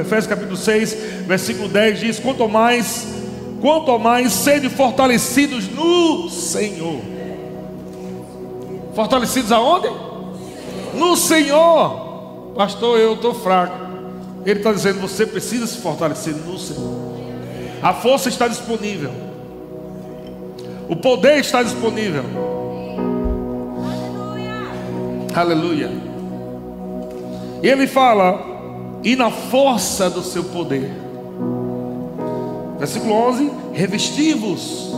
Efésios capítulo 6, versículo 10 diz: Quanto mais, quanto mais sede fortalecidos no Senhor. Fortalecidos aonde? No Senhor. Pastor, eu estou fraco. Ele está dizendo: você precisa se fortalecer no Senhor. A força está disponível. O poder está disponível. Aleluia. E ele fala: e na força do seu poder. Versículo 11: Revestivos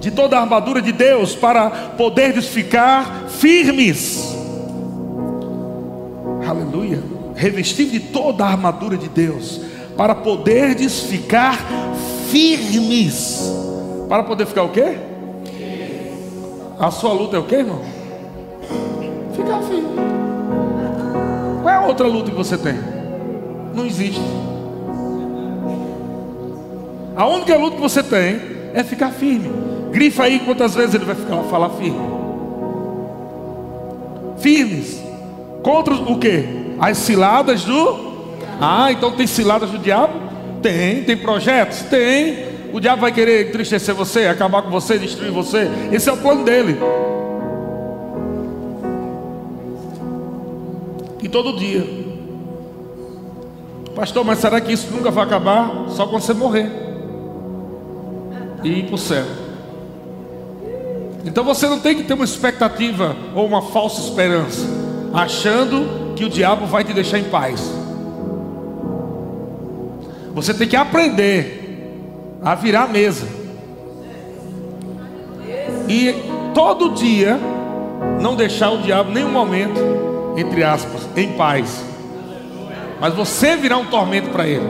de toda a armadura de Deus para poderes ficar firmes. Aleluia. Revestido de toda a armadura de Deus para poderes ficar firmes. Para poder ficar o quê? A sua luta é o quê, irmão? Ficar firme. A outra luta que você tem? Não existe. A única luta que você tem é ficar firme. Grifa aí quantas vezes ele vai ficar, falar firme. Firmes. Contra o que? As ciladas do ah, então tem ciladas do diabo? Tem. Tem projetos? Tem. O diabo vai querer entristecer você, acabar com você, destruir você. Esse é o plano dele. E todo dia. Pastor, mas será que isso nunca vai acabar? Só quando você morrer e ir para o céu. Então você não tem que ter uma expectativa ou uma falsa esperança, achando que o diabo vai te deixar em paz. Você tem que aprender a virar a mesa. E todo dia não deixar o diabo nenhum momento, entre aspas, em paz. Mas você virar um tormento para ele.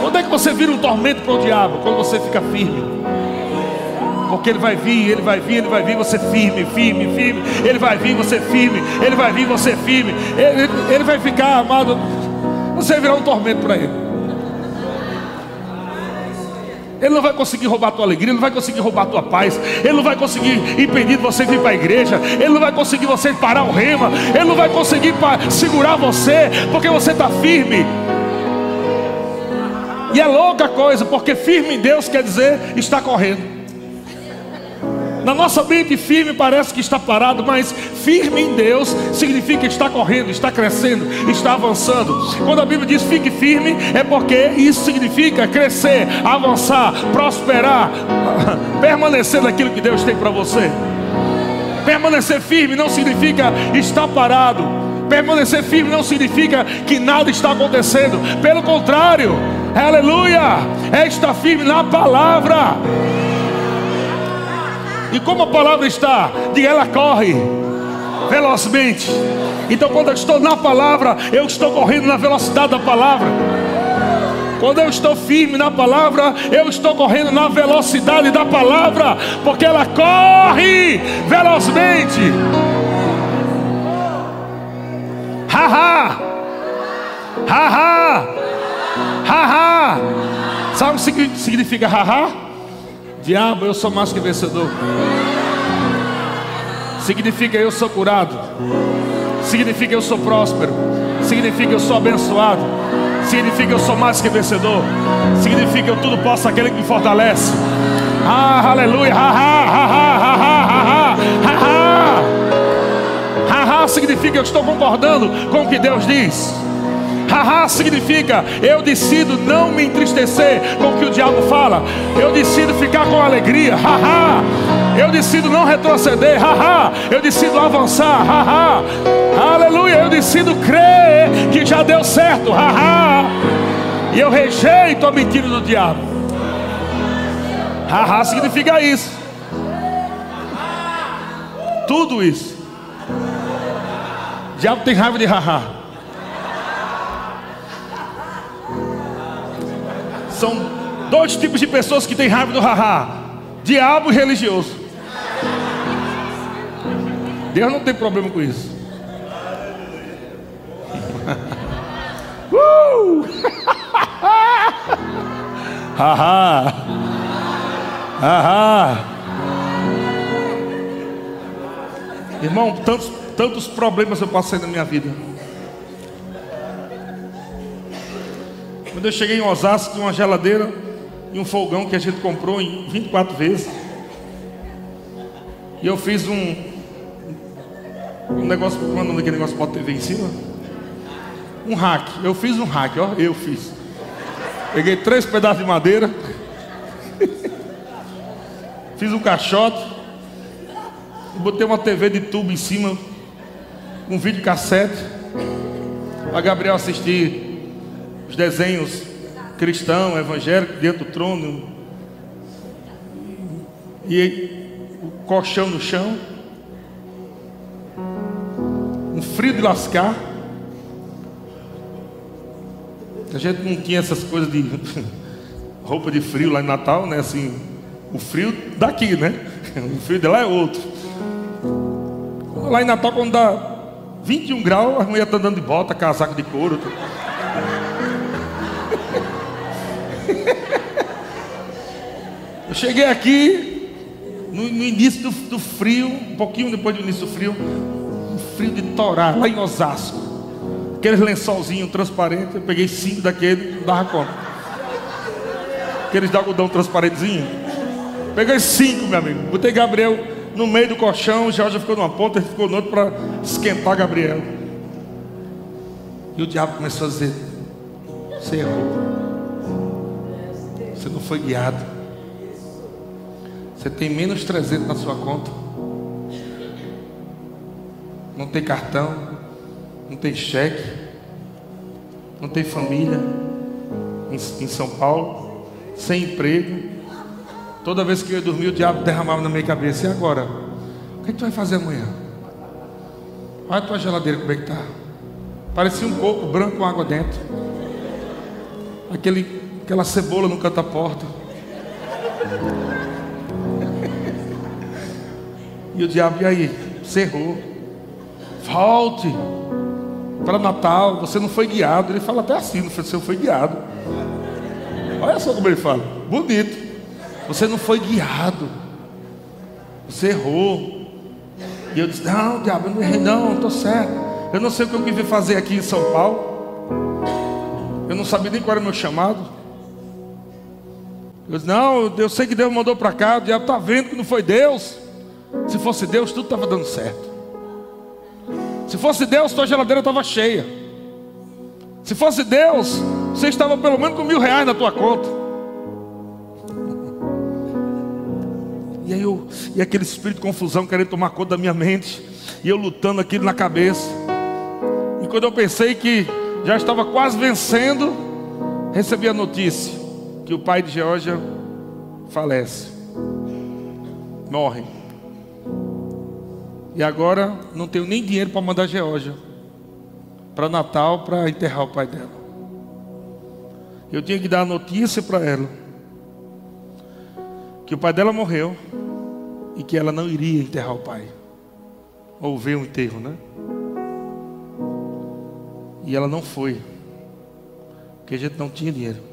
Quando é que você vira um tormento para o diabo? Quando você fica firme. Porque ele vai vir, ele vai vir, ele vai vir, você firme, firme, firme. Ele vai vir, você firme. Ele vai vir, você firme. Ele, ele vai ficar amado. Você virar um tormento para ele. Ele não vai conseguir roubar a tua alegria, ele não vai conseguir roubar a tua paz, ele não vai conseguir impedir você de vir para a igreja, ele não vai conseguir você parar o rema, ele não vai conseguir segurar você, porque você está firme. E é louca coisa, porque firme em Deus quer dizer está correndo. Na nossa mente, firme parece que está parado, mas firme em Deus significa estar correndo, está crescendo, está avançando. Quando a Bíblia diz fique firme, é porque isso significa crescer, avançar, prosperar, permanecer naquilo que Deus tem para você. Permanecer firme não significa estar parado. Permanecer firme não significa que nada está acontecendo. Pelo contrário, aleluia, é estar firme na palavra. E como a palavra está, de ela corre velozmente. Então, quando eu estou na palavra, eu estou correndo na velocidade da palavra. Quando eu estou firme na palavra, eu estou correndo na velocidade da palavra, porque ela corre velozmente. Haha! Haha! Haha! Sabe o que significa haha? Diabo, eu sou mais que vencedor. Significa eu sou curado. Significa eu sou próspero. Significa eu sou abençoado. Significa eu sou mais que vencedor. Significa eu tudo posso aquele que me fortalece. Ah, aleluia. Ha, ha, ha, ha, ha, ha, ha, ha. Ha, ha significa eu estou concordando com o que Deus diz. Haha significa eu decido não me entristecer com o que o diabo fala. Eu decido ficar com alegria. Haha. Eu decido não retroceder. Haha. Eu decido avançar. Haha. Aleluia. Eu decido crer que já deu certo. Haha. E eu rejeito a mentira do diabo. Haha significa isso. Tudo isso. O diabo tem raiva de haha. São dois tipos de pessoas que têm raiva do haha: diabo e religioso. Deus não tem problema com isso. uh! haha. Haha. Irmão, tantos, tantos problemas eu passei na minha vida. Quando eu cheguei em Osasco, uma geladeira e um fogão que a gente comprou em 24 vezes. E eu fiz um, um negócio, quando aquele negócio pode TV em cima? Um hack. Eu fiz um hack, ó, eu fiz. Peguei três pedaços de madeira, fiz um caixote, botei uma TV de tubo em cima, um vídeo cassete, para Gabriel assistir os desenhos cristão, evangélico, dentro do trono. E o colchão no chão. Um frio de lascar. A gente não tinha essas coisas de roupa de frio lá em Natal, né? Assim, o frio daqui, né? O frio de lá é outro. Lá em Natal, quando dá 21 graus, a mulher está andando de bota, casaco de couro. Eu cheguei aqui no, no início do, do, frio, um pouquinho depois do início do frio, um frio de torar, lá em Osasco. Aqueles lençolzinhos transparentes, eu peguei cinco daquele, não dava conta. Aqueles de algodão transparentezinho. Peguei cinco, meu amigo. Botei Gabriel no meio do colchão, Jorge ficou numa ponta, ele ficou no outro para esquentar Gabriel. E o diabo começou a dizer: Você errou. Você não foi guiado. Você tem menos 300 na sua conta. Não tem cartão. Não tem cheque. Não tem família. Em, em São Paulo. Sem emprego. Toda vez que eu ia dormir, o diabo derramava na minha cabeça. E agora? O que, é tu vai fazer amanhã? Olha a tua geladeira como é que está. Parecia um coco branco com água dentro. Aquele, aquela cebola no canto da porta. E o diabo, e aí? Cerrou. Volte para Natal. Você não foi guiado. Ele fala até assim: você foi guiado. Olha só como ele fala. Bonito. Você não foi guiado. Você errou. E eu disse: Não, diabo, eu não errei, não, estou certo. Eu não sei o que eu quis fazer aqui em São Paulo. Eu não sabia nem qual era o meu chamado. Eu disse: Não, eu sei que Deus mandou para cá. O diabo está vendo que não foi Deus. Se fosse Deus, tudo estava dando certo. Se fosse Deus, tua geladeira estava cheia. Se fosse Deus, você estava pelo menos com mil reais na tua conta. E aí eu, e aquele espírito de confusão querendo tomar conta da minha mente, e eu lutando aquilo na cabeça. E quando eu pensei que já estava quase vencendo, recebi a notícia que o pai de Georgia falece, morre. E agora não tenho nem dinheiro para mandar a Geórgia para Natal para enterrar o pai dela. Eu tinha que dar a notícia para ela que o pai dela morreu e que ela não iria enterrar o pai ou ver o enterro, né? E ela não foi, porque a gente não tinha dinheiro.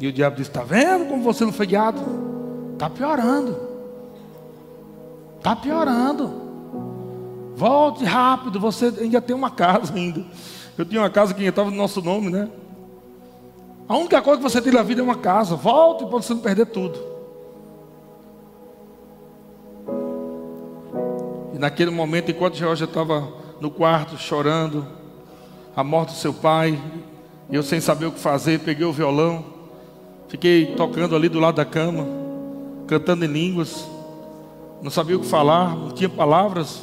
E o diabo disse: Está vendo como você não foi guiado? Está piorando. Está piorando. Volte rápido, você ainda tem uma casa ainda. Eu tinha uma casa que estava no nosso nome, né? A única coisa que você tem na vida é uma casa. Volte para você não perder tudo. E naquele momento, enquanto Jorge estava no quarto chorando, a morte do seu pai, eu sem saber o que fazer, peguei o violão, fiquei tocando ali do lado da cama, cantando em línguas não sabia o que falar, não tinha palavras.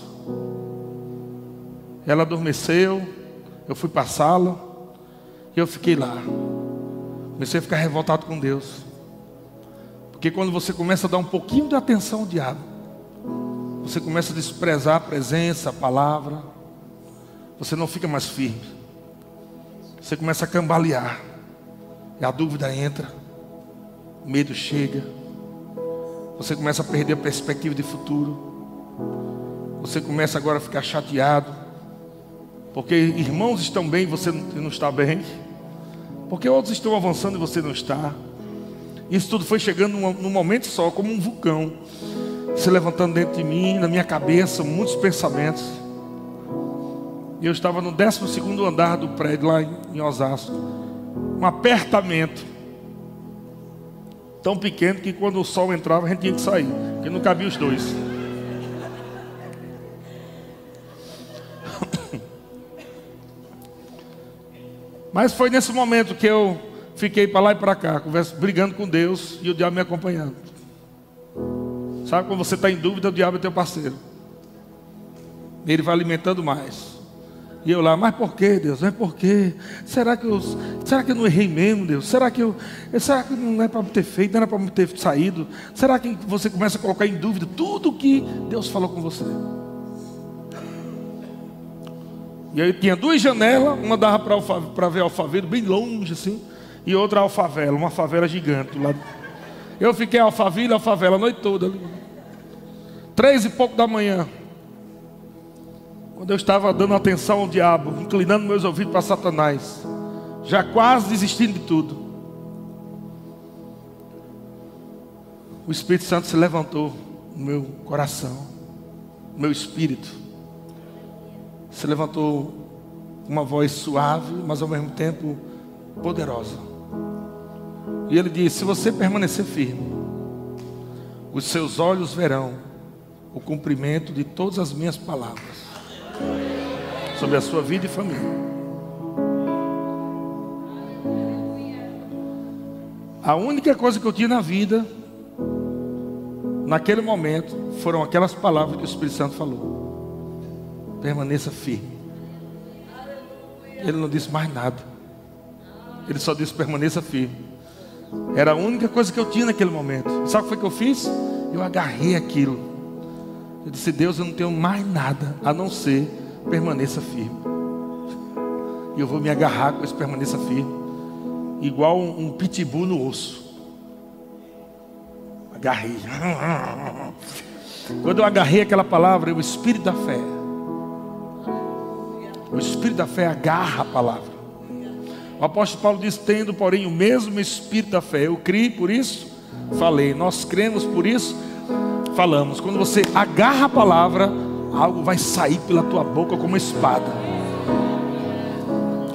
Ela adormeceu, eu fui para a sala e eu fiquei lá. Comecei a ficar revoltado com Deus. Porque quando você começa a dar um pouquinho de atenção ao diabo, você começa a desprezar a presença, a palavra, você não fica mais firme. Você começa a cambalear. E a dúvida entra, o medo chega. Você começa a perder a perspectiva de futuro. Você começa agora a ficar chateado. Porque irmãos estão bem e você não está bem. Porque outros estão avançando e você não está. Isso tudo foi chegando num, momento só, como um vulcão. Se levantando dentro de mim, na minha cabeça, muitos pensamentos. E eu estava no 12 andar do prédio lá em Osasco. Um apertamento. Tão pequeno que quando o sol entrava a gente tinha que sair. Porque não cabia os dois. Mas foi nesse momento que eu fiquei para lá e para cá, brigando com Deus e o diabo me acompanhando. Sabe quando você está em dúvida, o diabo é teu parceiro. Ele vai alimentando mais. E eu lá, mas por que, Deus? Mas por quê? Será que eu, será que eu não errei mesmo, Deus? Será que eu, será que não é para ter feito, não era para ter saído? Será que você começa a colocar em dúvida tudo que Deus falou com você? E aí tinha duas janelas, uma dava para ver Alphaville bem longe assim, e outra Alfavela, uma favela gigante lá. Eu fiquei Alphaville, Alfavela a noite toda ali. Três e pouco da manhã. Quando eu estava dando atenção ao diabo, inclinando meus ouvidos para Satanás, já quase desistindo de tudo. O Espírito Santo se levantou no meu coração, no meu espírito. Se levantou uma voz suave, mas ao mesmo tempo poderosa. E ele disse: Se você permanecer firme, os seus olhos verão o cumprimento de todas as minhas palavras sobre a sua vida e família. A única coisa que eu tinha na vida, naquele momento, foram aquelas palavras que o Espírito Santo falou. Permaneça firme. Ele não disse mais nada. Ele só disse: permaneça firme. Era a única coisa que eu tinha naquele momento. Sabe o que foi que eu fiz? Eu agarrei aquilo. Eu disse: Deus, eu não tenho mais nada a não ser permaneça firme. E eu vou me agarrar com esse permaneça firme, igual um, um pitbull no osso. Agarrei. Quando eu agarrei aquela palavra, o espírito da fé. O espírito da fé agarra a palavra. O apóstolo Paulo diz: tendo, porém, o mesmo espírito da fé. Eu criei por isso, falei. Nós cremos por isso, falamos. Quando você agarra a palavra, algo vai sair pela tua boca como espada.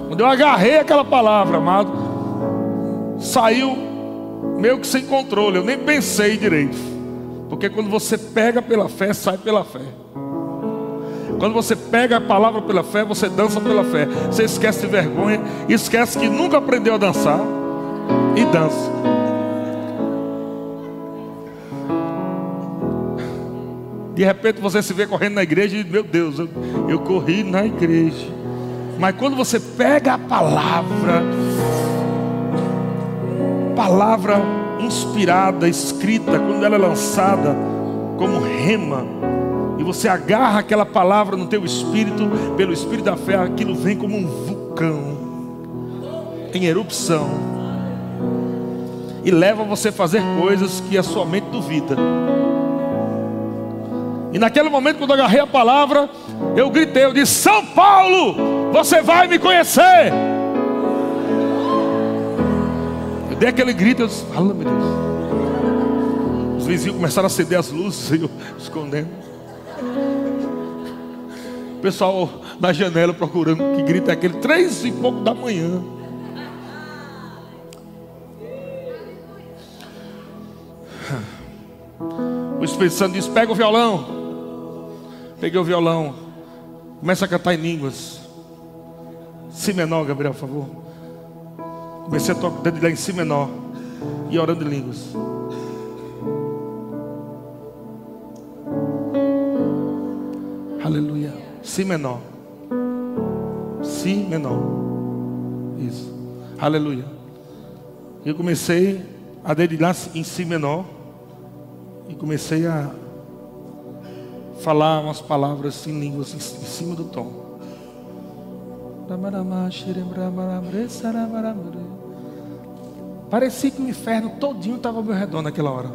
Quando eu agarrei aquela palavra, amado, saiu meio que sem controle. Eu nem pensei direito. Porque quando você pega pela fé, sai pela fé. Quando você pega a palavra pela fé, você dança pela fé. Você esquece de vergonha, esquece que nunca aprendeu a dançar e dança. De repente você se vê correndo na igreja e Meu Deus, eu, eu corri na igreja. Mas quando você pega a palavra, palavra inspirada, escrita, quando ela é lançada como rema, e você agarra aquela palavra no teu espírito, pelo espírito da fé, aquilo vem como um vulcão em erupção e leva você a fazer coisas que a sua mente duvida. E naquele momento, quando eu agarrei a palavra, eu gritei, eu disse: São Paulo, você vai me conhecer. Eu dei aquele grito, eu disse: Fala, meu Deus. Os vizinhos começaram a acender as luzes, e eu escondendo. O pessoal na janela procurando que grita é aquele três e pouco da manhã. O Espírito Santo diz: pega o violão. Peguei o violão. Começa a cantar em línguas. Si menor, Gabriel, por favor. Comecei a tocar dedilhar em si menor. E orando em línguas. Aleluia. Si menor. Si menor. Isso. Aleluia. Eu comecei a dedilhar em si menor. E comecei a falar umas palavras em línguas em cima do tom. Parecia que o inferno todinho estava ao meu redor naquela hora.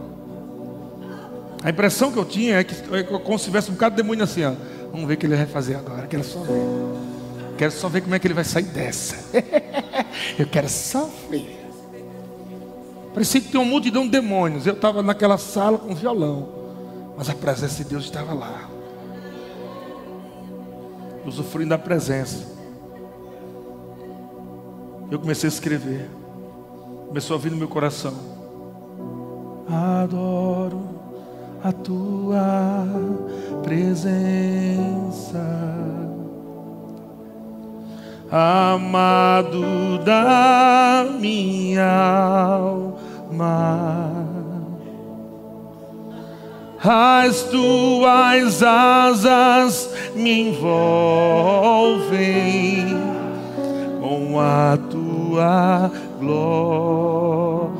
A impressão que eu tinha é que é como se tivesse um bocado de demônio assim, ó. Vamos ver o que ele vai fazer agora. Quero só ver. Quero só ver como é que ele vai sair dessa. eu quero só ver. Parecia que tinha uma multidão de demônios. Eu estava naquela sala com violão. Mas a presença de Deus estava lá. usufruindo da presença. Eu comecei a escrever. Começou a vir no meu coração. Adoro a tua presença. Amado da minha alma as tuas asas me envolvem com a tua glória.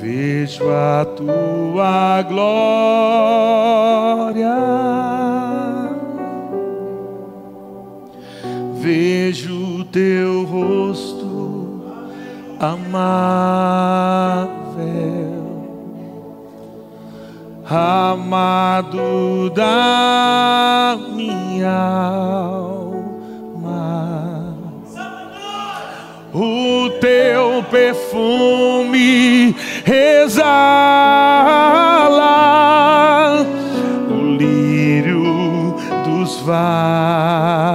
Vejo a tua glória. Vejo o teu rosto amar amado da minha alma. O teu perfume exala o lírio dos vales,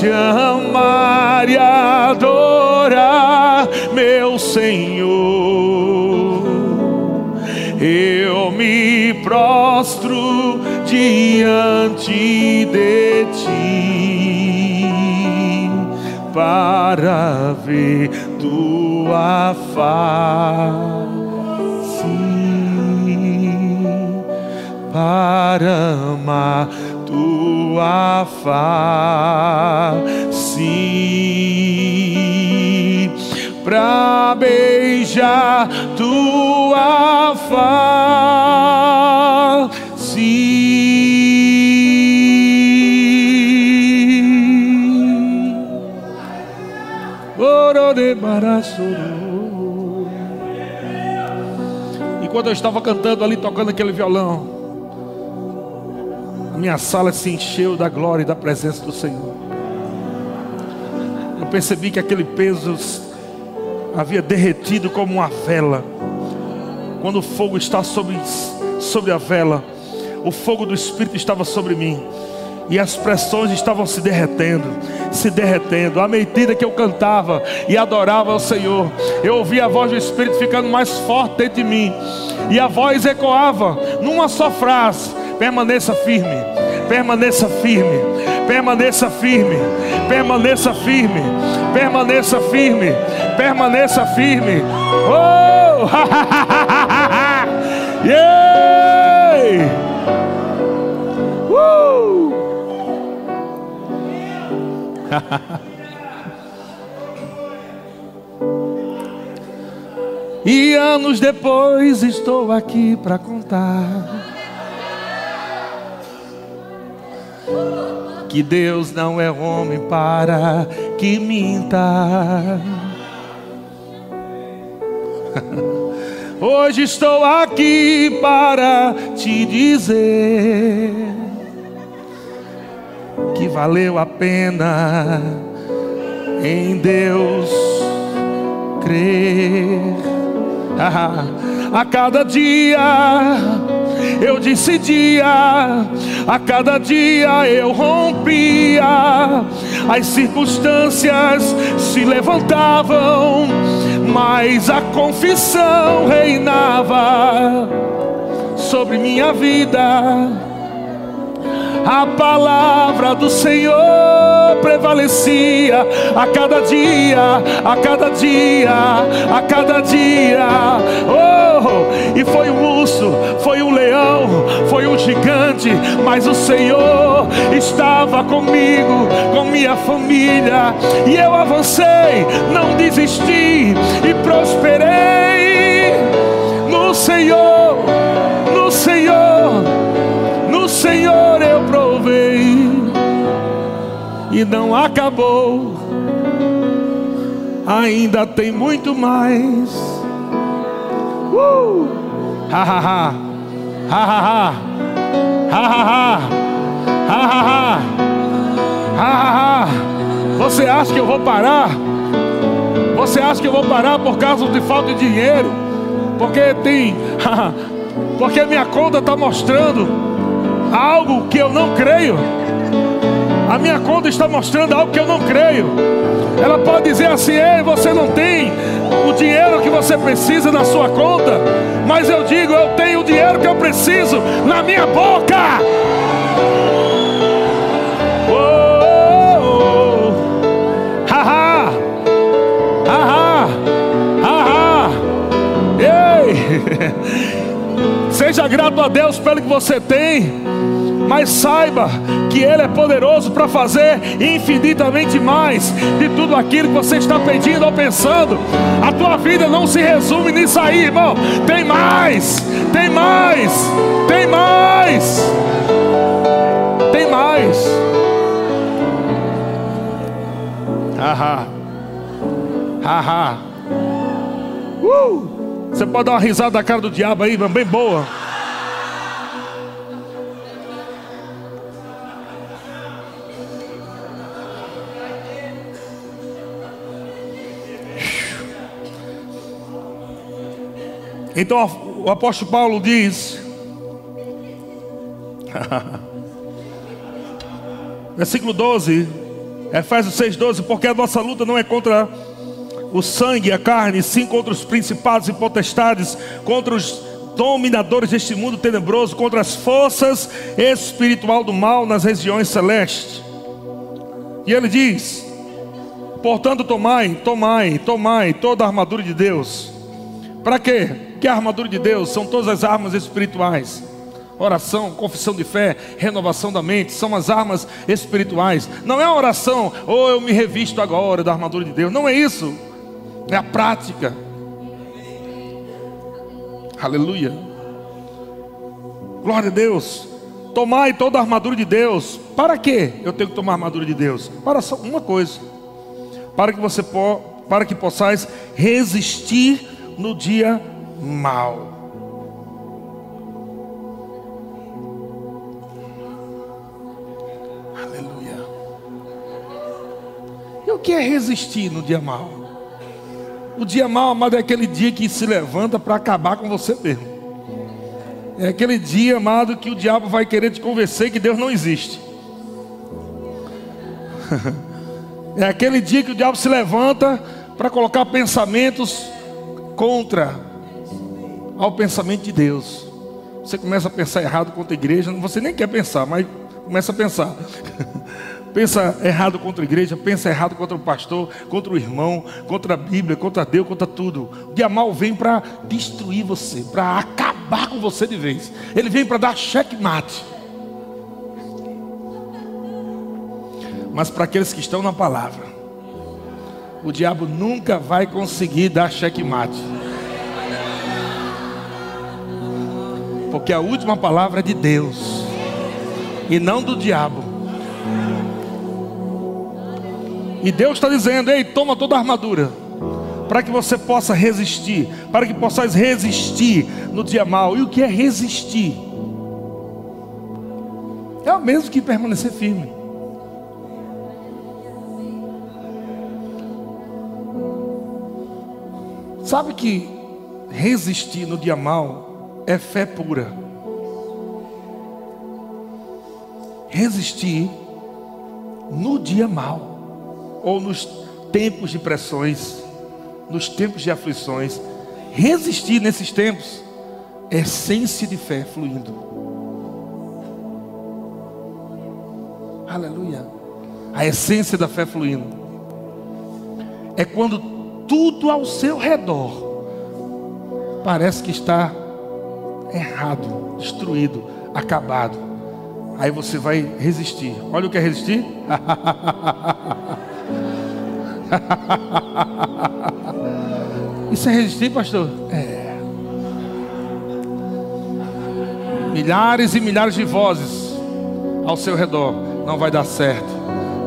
te amar e adorar, meu Senhor. Eu me prostro diante de ti para ver tua face. para amar tua face, para beijar tua face. E quando eu estava cantando ali, tocando aquele violão, minha sala se encheu da glória e da presença do Senhor. Eu percebi que aquele peso havia derretido como uma vela. Quando o fogo está sobre, sobre a vela, o fogo do Espírito estava sobre mim. E as pressões estavam se derretendo, se derretendo. À medida que eu cantava e adorava ao Senhor, eu ouvia a voz do Espírito ficando mais forte dentro de mim. E a voz ecoava numa só frase: Permaneça firme, permaneça firme, permaneça firme, permaneça firme, permaneça firme, permaneça firme. Oh! yeah! Uh! e anos depois estou aqui para contar que Deus não é homem para que minta. Hoje estou aqui para te dizer que valeu a pena em Deus crer. a cada dia eu decidia, a cada dia eu rompia, as circunstâncias se levantavam, mas a confissão reinava sobre minha vida a palavra do Senhor prevalecia a cada dia, a cada dia, a cada dia. Oh, e foi um urso, foi um leão, foi um gigante, mas o Senhor estava comigo, com minha família, e eu avancei, não desisti e prosperei no Senhor, no Senhor, Senhor e não acabou. ainda tem muito mais. Uh! Ha ha ha. Ha ha ha. Ha ha ha. Ha ha ha. Ha ha ha. Você acha que eu vou parar? Você acha que eu vou parar por causa de falta de dinheiro? Porque tem. Porque minha conta está mostrando algo que eu não creio. A minha conta está mostrando algo que eu não creio. Ela pode dizer assim: Ei, você não tem o dinheiro que você precisa na sua conta. Mas eu digo: Eu tenho o dinheiro que eu preciso na minha boca. Seja grato a Deus pelo que você tem mas saiba que Ele é poderoso para fazer infinitamente mais de tudo aquilo que você está pedindo ou pensando. A tua vida não se resume nisso aí, irmão. Tem mais, tem mais, tem mais, tem mais. Haha, haha. Uh! Você pode dar uma risada da cara do diabo aí, bem boa. Então o apóstolo Paulo diz, versículo 12, Efésios 6, 12: Porque a nossa luta não é contra o sangue a carne, sim contra os principados e potestades, contra os dominadores deste mundo tenebroso, contra as forças espiritual do mal nas regiões celestes. E ele diz: Portanto, tomai, tomai, tomai toda a armadura de Deus. Para quê? Que a armadura de Deus são todas as armas espirituais. Oração, confissão de fé, renovação da mente, são as armas espirituais. Não é a oração, ou oh, eu me revisto agora da armadura de Deus. Não é isso. É a prática. Aleluia. Glória a Deus. Tomai toda a armadura de Deus. Para quê? Eu tenho que tomar a armadura de Deus. Para só uma coisa. Para que você para que possais resistir no dia mal. Aleluia. E o que é resistir no dia mal? O dia mal, amado, é aquele dia que se levanta para acabar com você mesmo. É aquele dia, amado, que o diabo vai querer te convencer que Deus não existe. é aquele dia que o diabo se levanta para colocar pensamentos contra ao pensamento de Deus. Você começa a pensar errado contra a igreja, você nem quer pensar, mas começa a pensar. pensa errado contra a igreja, pensa errado contra o pastor, contra o irmão, contra a Bíblia, contra Deus, contra tudo. O dia mal vem para destruir você, para acabar com você de vez. Ele vem para dar checkmate. Mas para aqueles que estão na palavra, o diabo nunca vai conseguir dar checkmate. Porque a última palavra é de Deus e não do diabo. E Deus está dizendo: Ei, toma toda a armadura, para que você possa resistir, para que possais resistir no dia mal. E o que é resistir? É o mesmo que permanecer firme. Sabe que resistir no dia mal é fé pura. Resistir no dia mal, ou nos tempos de pressões, nos tempos de aflições, resistir nesses tempos é essência de fé fluindo. Aleluia. A essência da fé fluindo. É quando tudo ao seu redor parece que está errado, destruído, acabado. Aí você vai resistir. Olha o que é resistir. Isso é resistir, pastor? É. Milhares e milhares de vozes ao seu redor. Não vai dar certo.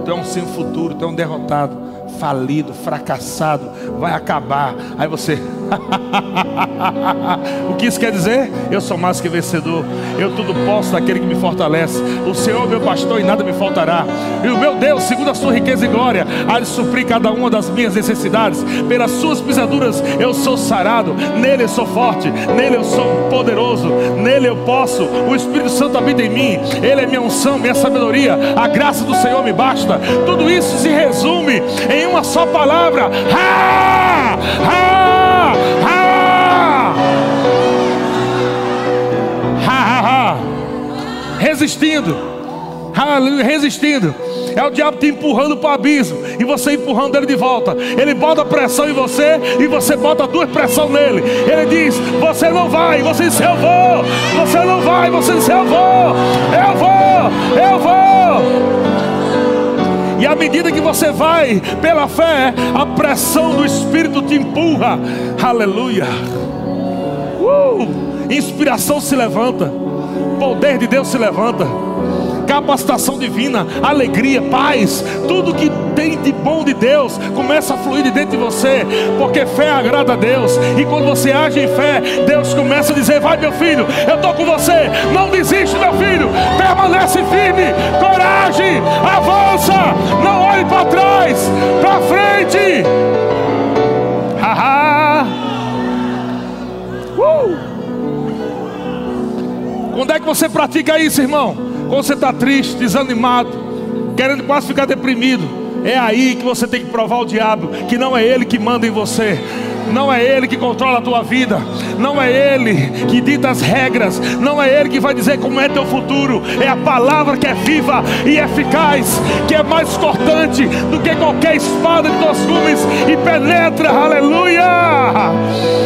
Tu é um sem futuro, tu é um derrotado. falido, fracassado, vai acabar. Aí você, o que isso quer dizer? Eu sou mais que vencedor. Eu tudo posso daquele que me fortalece. O Senhor é meu pastor e nada me faltará. E o meu Deus, segundo a sua riqueza e glória, há de suprir cada uma das minhas necessidades. Pelas suas pisaduras eu sou sarado. Nele eu sou forte. Nele eu sou poderoso. Nele eu posso. O Espírito Santo habita em mim. Ele é minha unção, minha sabedoria. A graça do Senhor me basta. Tudo isso se resume em uma só palavra. Ha! Ha! Resistindo. Aleluia, resistindo. É o diabo te empurrando para o abismo e você empurrando ele de volta. Ele bota pressão em você e você bota duas pressão nele. Ele diz: Você não vai. Você diz: Eu vou. Você não vai. Você diz: Eu vou. Eu vou. Eu vou. E à medida que você vai pela fé, a pressão do Espírito te empurra. Aleluia. Uh! Inspiração se levanta. Poder de Deus se levanta. Capacitação divina, alegria, paz, tudo que tem de bom de Deus começa a fluir de dentro de você, porque fé agrada a Deus, e quando você age em fé, Deus começa a dizer: Vai, meu filho, eu estou com você, não desiste, meu filho, permanece firme, coragem, avança, não olhe para trás, para frente. Quando é que você pratica isso, irmão? Quando você está triste, desanimado, querendo quase ficar deprimido, é aí que você tem que provar o diabo que não é ele que manda em você, não é Ele que controla a tua vida, não é Ele que dita as regras, não é Ele que vai dizer como é teu futuro, é a palavra que é viva e eficaz, que é mais cortante do que qualquer espada de dois gumes e penetra, aleluia,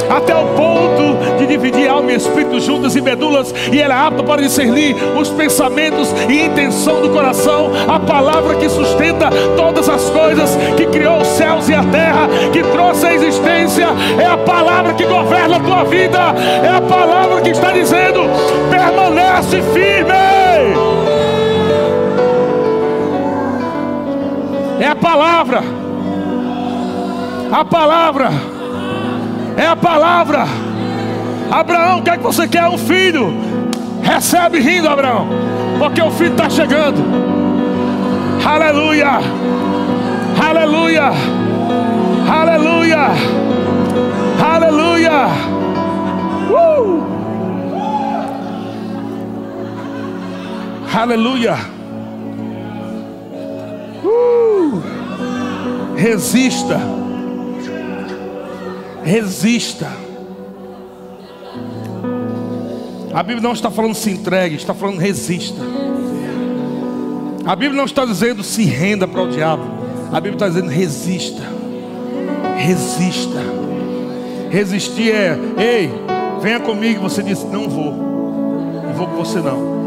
até o ponto de dividir alma e espírito juntas e medulas, e ela é apta para discernir os pensamentos e intenção do coração, a palavra que sustenta todas as coisas, que criou os céus e a terra, que trouxe a existência é a palavra que governa a tua vida, é a palavra que está dizendo: permanece firme. É a palavra, a palavra, é a palavra. Abraão, quer que você quer um filho? Recebe rindo, Abraão, porque o filho está chegando. Aleluia, aleluia, aleluia. Aleluia! Uh! Aleluia! Uh! Resista. Resista. A Bíblia não está falando se entregue, está falando resista. A Bíblia não está dizendo se renda para o diabo. A Bíblia está dizendo resista. Resista. Resistir é, ei, venha comigo. Você disse, não vou. Não vou com você não.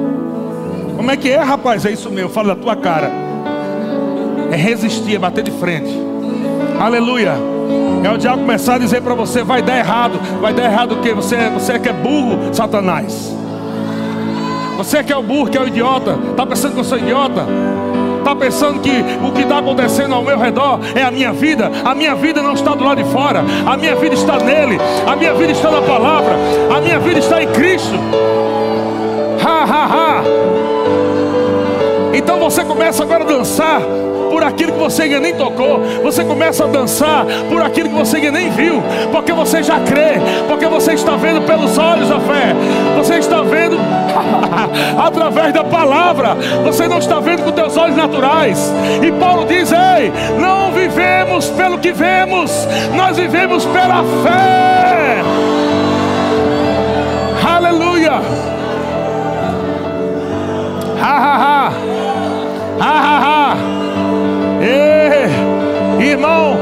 Como é que é, rapaz? É isso mesmo, fala da tua cara. É resistir, é bater de frente. Aleluia. É o diabo começar a dizer para você, vai dar errado. Vai dar errado o quê? Você, você é que é burro, Satanás. Você é que é o burro, que é o idiota. Está pensando que eu sou idiota? Está pensando que o que está acontecendo ao meu redor é a minha vida? A minha vida não está do lado de fora. A minha vida está nele. A minha vida está na palavra. A minha vida está em Cristo. Ha, ha, ha. Então você começa agora a dançar por aquilo que você ainda nem tocou. Você começa a dançar por aquilo que você ainda nem viu, porque você já crê, porque você está vendo pelos olhos da fé. Você está vendo através da palavra. Você não está vendo com teus olhos naturais. E Paulo diz: "Ei, não vivemos pelo que vemos, nós vivemos pela fé." Aleluia. Ha ha ha. Ha ha ha. Ei, irmão,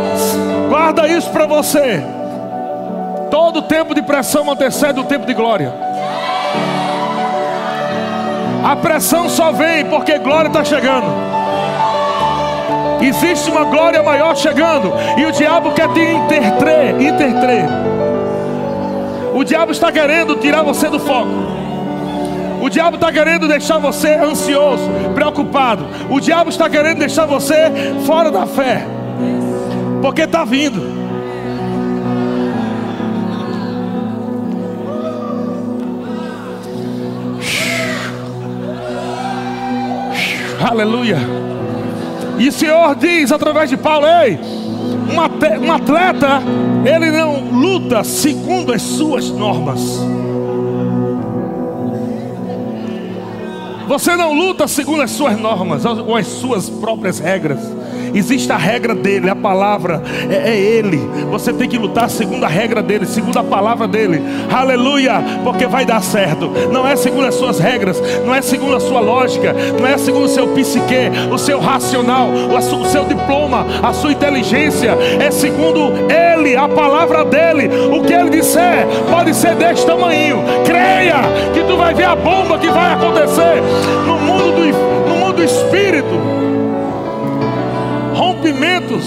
guarda isso para você. Todo tempo de pressão antecede o tempo de glória. A pressão só vem porque glória está chegando. Existe uma glória maior chegando. E o diabo quer te intertrer, intertrer. O diabo está querendo tirar você do foco. O diabo está querendo deixar você ansioso, preocupado. O diabo está querendo deixar você fora da fé. Porque está vindo. Aleluia. E o Senhor diz através de Paulo: Ei, um atleta, ele não luta segundo as suas normas. Você não luta segundo as suas normas ou as suas próprias regras. Existe a regra dele, a palavra é, é, ele. Você tem que lutar segundo a regra dele, segundo a palavra dele. Aleluia, porque vai dar certo. Não é segundo as suas regras, não é segundo a sua lógica, não é segundo o seu psique, o seu racional, o seu diploma, a sua inteligência. É segundo ele, a palavra dele. O que ele disser pode ser deste tamanho. Creia que tu vai ver a bomba que vai acontecer no mundo do, no mundo do espírito rompimentos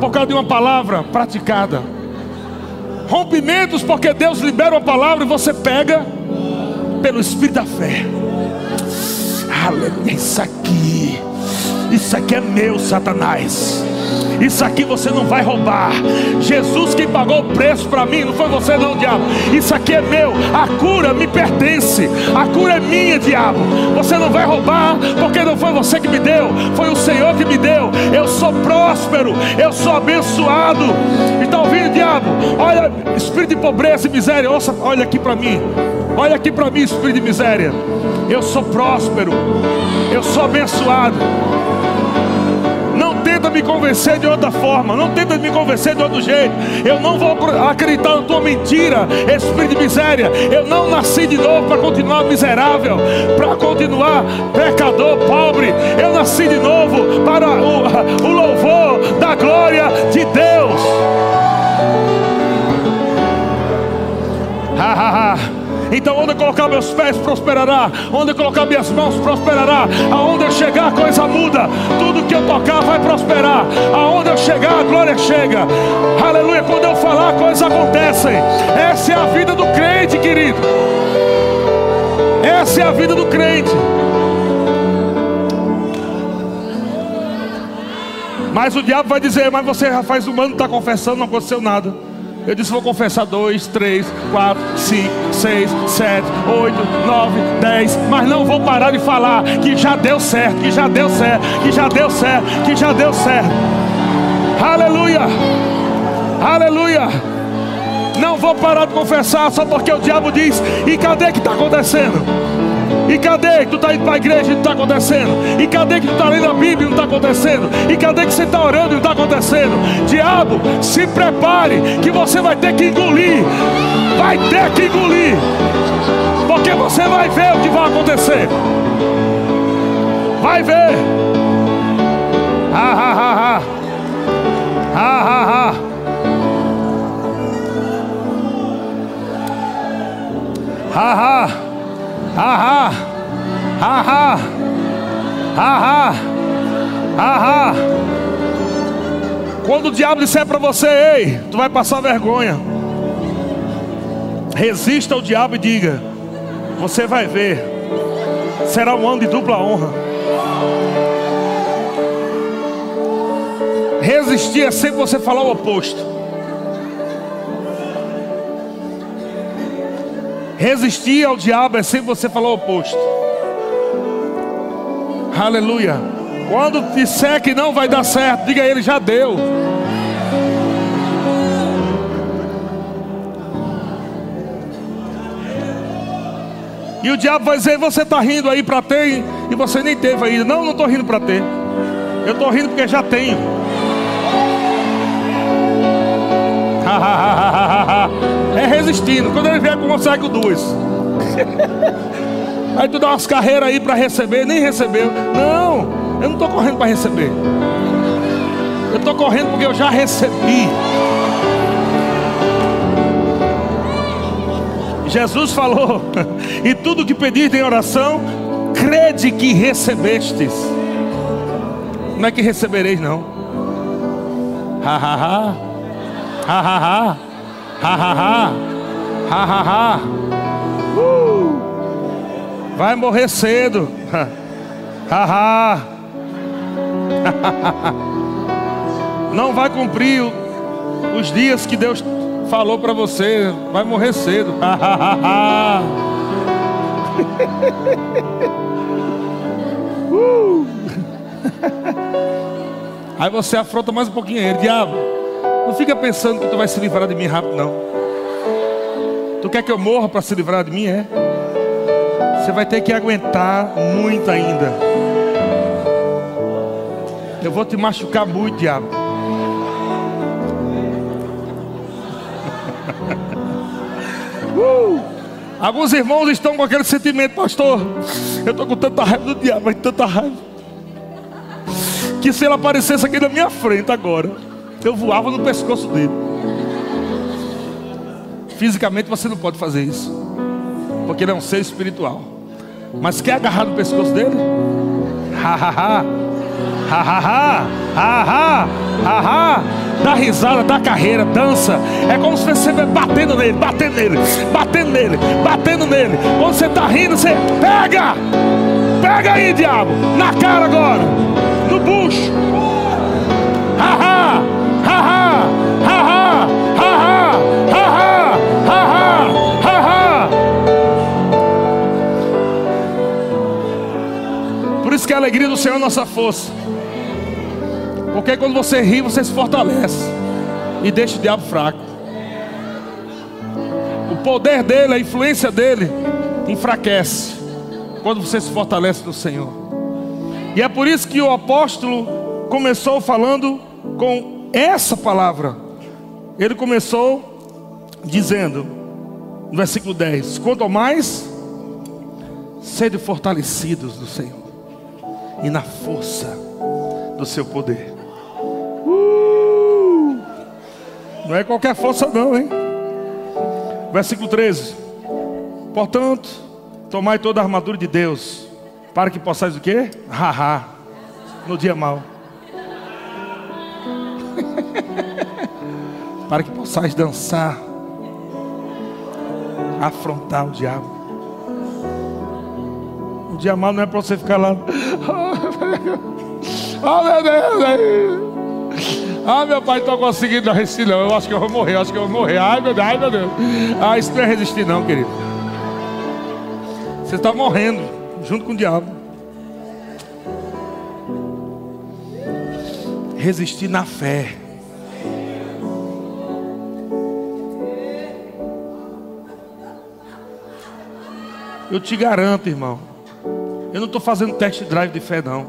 por causa de uma palavra praticada. Rompimentos porque Deus libera uma palavra e você pega pelo Espírito da fé. Aleluia, isso aqui, isso aqui é meu, Satanás. Isso aqui você não vai roubar. Jesus que pagou o preço para mim, não foi você não, diabo. Isso aqui é meu. A cura me pertence. A cura é minha, diabo. Você não vai roubar, porque não foi você que me deu, foi o Senhor que me deu. Eu sou próspero, eu sou abençoado. Está ouvindo, diabo? Olha, espírito de pobreza e miséria, ouça, olha aqui para mim. Olha aqui para mim, espírito de miséria. Eu sou próspero. Eu sou abençoado me convencer de outra forma, não tenta me convencer de outro jeito. Eu não vou acreditar na tua mentira, espírito de miséria. Eu não nasci de novo para continuar miserável, para continuar pecador, pobre. Eu nasci de novo para o, o louvor da glória de Deus. Ha ha ha. Então, onde eu colocar meus pés, prosperará. Onde eu colocar minhas mãos, prosperará. Aonde eu chegar, a coisa muda. Tudo que eu tocar vai prosperar. Aonde eu chegar, a glória chega. Aleluia. Quando eu falar, coisas acontecem. Essa é a vida do crente, querido. Essa é a vida do crente. Mas o diabo vai dizer: Mas você já faz um ano está confessando, não aconteceu nada. Eu disse: Vou confessar dois, três, quatro, cinco, seis, sete, oito, nove, dez. Mas não vou parar de falar que já deu certo, que já deu certo, que já deu certo, que já deu certo. Aleluia, aleluia. Não vou parar de confessar só porque o diabo diz: E cadê que está acontecendo? E cadê que tu está indo para a igreja e não está acontecendo? E cadê que tu está lendo a Bíblia e não está acontecendo? E cadê que você está orando e não está acontecendo? Diabo, se prepare que você vai ter que engolir. Vai ter que engolir. Porque você vai ver o que vai acontecer. Vai ver. Ha ha ha ha. Ha ha ha. Ha. Ahá, ahá, ahá, ahá. Quando o diabo disser para você, ei, tu vai passar vergonha. Resista ao diabo e diga: Você vai ver, será um ano de dupla honra. Resistir é sempre você falar o oposto. Resistir ao diabo é sempre você falar o oposto. Aleluia. Quando disser que não vai dar certo, diga a ele: já deu. E o diabo vai dizer: você está rindo aí para ter e você nem teve ainda. Não, não estou rindo para ter. Eu estou rindo porque já tenho. é resistindo. Quando ele vier, consegue duas. Aí tu dá umas carreiras aí para receber, nem recebeu. Não, eu não estou correndo para receber. Eu estou correndo porque eu já recebi. Jesus falou: E tudo que pediste em oração, crede que recebestes. Não é que recebereis, não. Ha ha ha. Ha ha ha. Ha ha ha. Ha ha ha. Uh. Vai morrer cedo. Ha ha. não vai cumprir os dias que Deus falou para você, vai morrer cedo. uh. Aí você afronta mais um pouquinho ele, diabo. Não fica pensando que tu vai se livrar de mim rápido, não. Tu quer que eu morra para se livrar de mim? É. Você vai ter que aguentar muito ainda. Eu vou te machucar muito, diabo. uh! Alguns irmãos estão com aquele sentimento, pastor. Eu estou com tanta raiva do diabo, mas tanta raiva. Que se ele aparecesse aqui na minha frente agora, eu voava no pescoço dele. Fisicamente você não pode fazer isso, porque ele é um ser espiritual. Mas quer agarrar no pescoço dele? Ha ha ha, ha ha ha, ha ha. Dá risada, dá carreira, dança. É como se você estivesse batendo nele, batendo nele, batendo nele, batendo nele. Quando você está rindo, você pega, pega aí, diabo, na cara agora, no bucho. Ha, ha alegria do Senhor é nossa força. Porque quando você ri, você se fortalece e deixa o diabo fraco. O poder dele, a influência dele, enfraquece quando você se fortalece no Senhor. E é por isso que o apóstolo começou falando com essa palavra. Ele começou dizendo, no versículo 10: Quanto mais, sede fortalecidos no Senhor e na força do seu poder. Uh! Não é qualquer força, não, hein? Versículo 13: Portanto, tomai toda a armadura de Deus, para que possais o quê? Haha, no dia mau. para que possais dançar, afrontar o diabo. O dia mau não é para você ficar lá. Oh meu Deus! Ah, meu pai, estou conseguindo resistir, não. Eu acho que eu vou morrer, eu acho que eu vou morrer. Ai, meu Deus, ai, meu Deus. Ah, isso não é resistir, não, querido. Você está morrendo junto com o diabo. Resistir na fé. Eu te garanto, irmão. Eu não estou fazendo test drive de fé, não.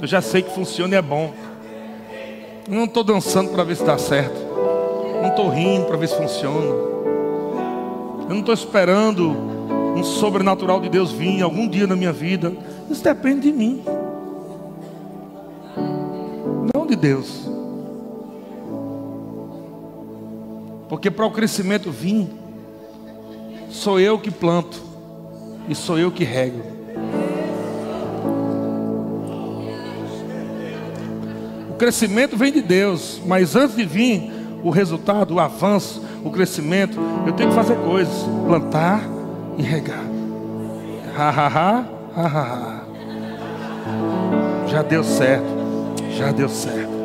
Eu já sei que funciona e é bom. Eu não estou dançando para ver se dá certo. Não estou rindo para ver se funciona. Eu não estou esperando um sobrenatural de Deus vir algum dia na minha vida. Isso depende de mim. Não de Deus. Porque para o crescimento vir, sou eu que planto e sou eu que rego. O crescimento vem de Deus, mas antes de vir o resultado, o avanço, o crescimento, eu tenho que fazer coisas, plantar e regar. Ha ha ha, ha ha ha. Já deu certo, já deu certo.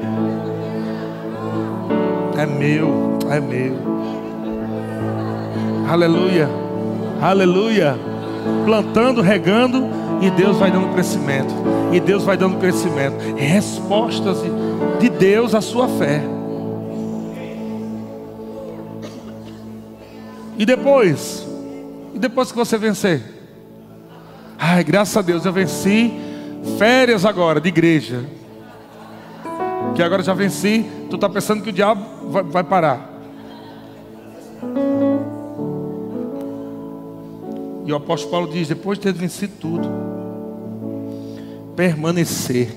É meu, é meu. Aleluia, aleluia. Plantando, regando, e Deus vai dando crescimento. E Deus vai dando crescimento. Respostas de Deus à sua fé. E depois? E depois que você vencer? Ai, graças a Deus, eu venci. Férias agora de igreja. Que agora já venci. Tu está pensando que o diabo vai, vai parar. E o apóstolo Paulo diz: depois de ter vencido tudo, permanecer.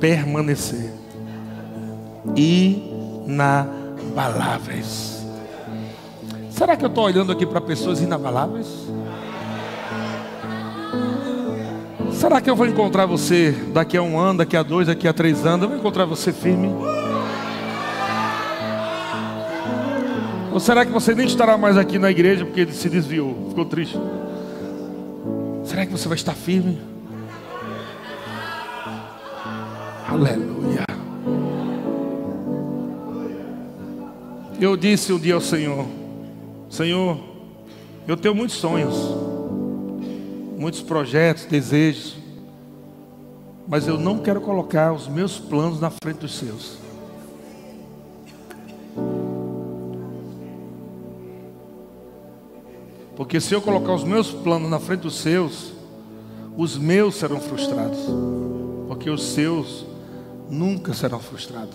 Permanecer. Inabaláveis. Será que eu estou olhando aqui para pessoas inabaláveis? Será que eu vou encontrar você daqui a um ano, daqui a dois, daqui a três anos? Eu vou encontrar você firme? Ou será que você nem estará mais aqui na igreja porque ele se desviou, ficou triste? Será que você vai estar firme? Aleluia. Eu disse um dia ao Senhor: Senhor, eu tenho muitos sonhos, muitos projetos, desejos, mas eu não quero colocar os meus planos na frente dos seus. Porque se eu colocar os meus planos na frente dos seus, os meus serão frustrados. Porque os seus nunca serão frustrados.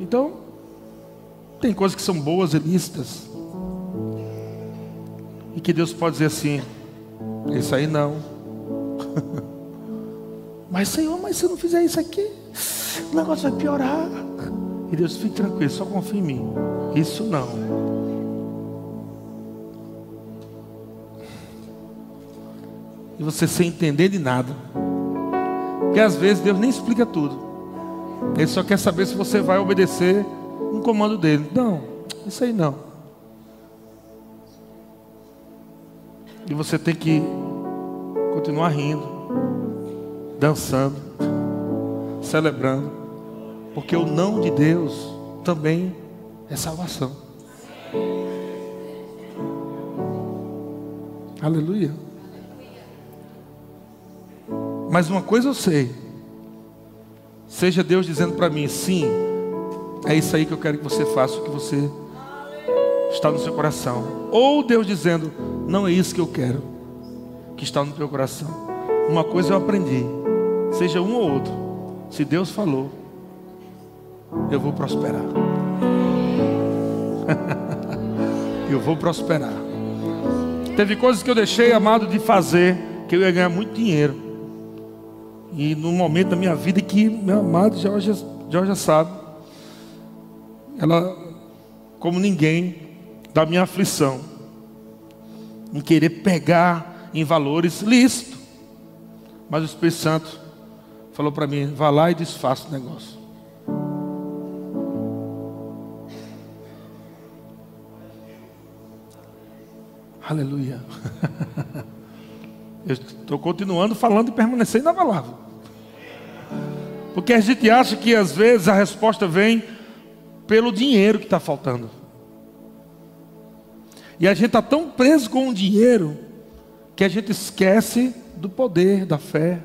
Então, tem coisas que são boas e lícitas. E que Deus pode dizer assim: isso aí não. mas Senhor, mas se eu não fizer isso aqui, o negócio vai piorar. E Deus, fique tranquilo, só confia em mim. Isso não. E você sem entender de nada. Porque às vezes Deus nem explica tudo. Ele só quer saber se você vai obedecer um comando dele. Não, isso aí não. E você tem que continuar rindo, dançando, celebrando, porque o não de Deus também é salvação. Aleluia. Mas uma coisa eu sei. Seja Deus dizendo para mim, sim, é isso aí que eu quero que você faça, o que você está no seu coração. Ou Deus dizendo, não é isso que eu quero, que está no teu coração. Uma coisa eu aprendi, seja um ou outro, se Deus falou, eu vou prosperar. eu vou prosperar. Teve coisas que eu deixei, amado, de fazer, que eu ia ganhar muito dinheiro. E no momento da minha vida que meu amado Jorge, Jorge sabe, ela, como ninguém, da minha aflição, em querer pegar em valores lícitos. Mas o Espírito Santo falou para mim: vá lá e desfaça o negócio. Aleluia. Eu estou continuando falando e permanecendo na palavra. Porque a gente acha que às vezes a resposta vem pelo dinheiro que está faltando. E a gente está tão preso com o dinheiro que a gente esquece do poder da fé.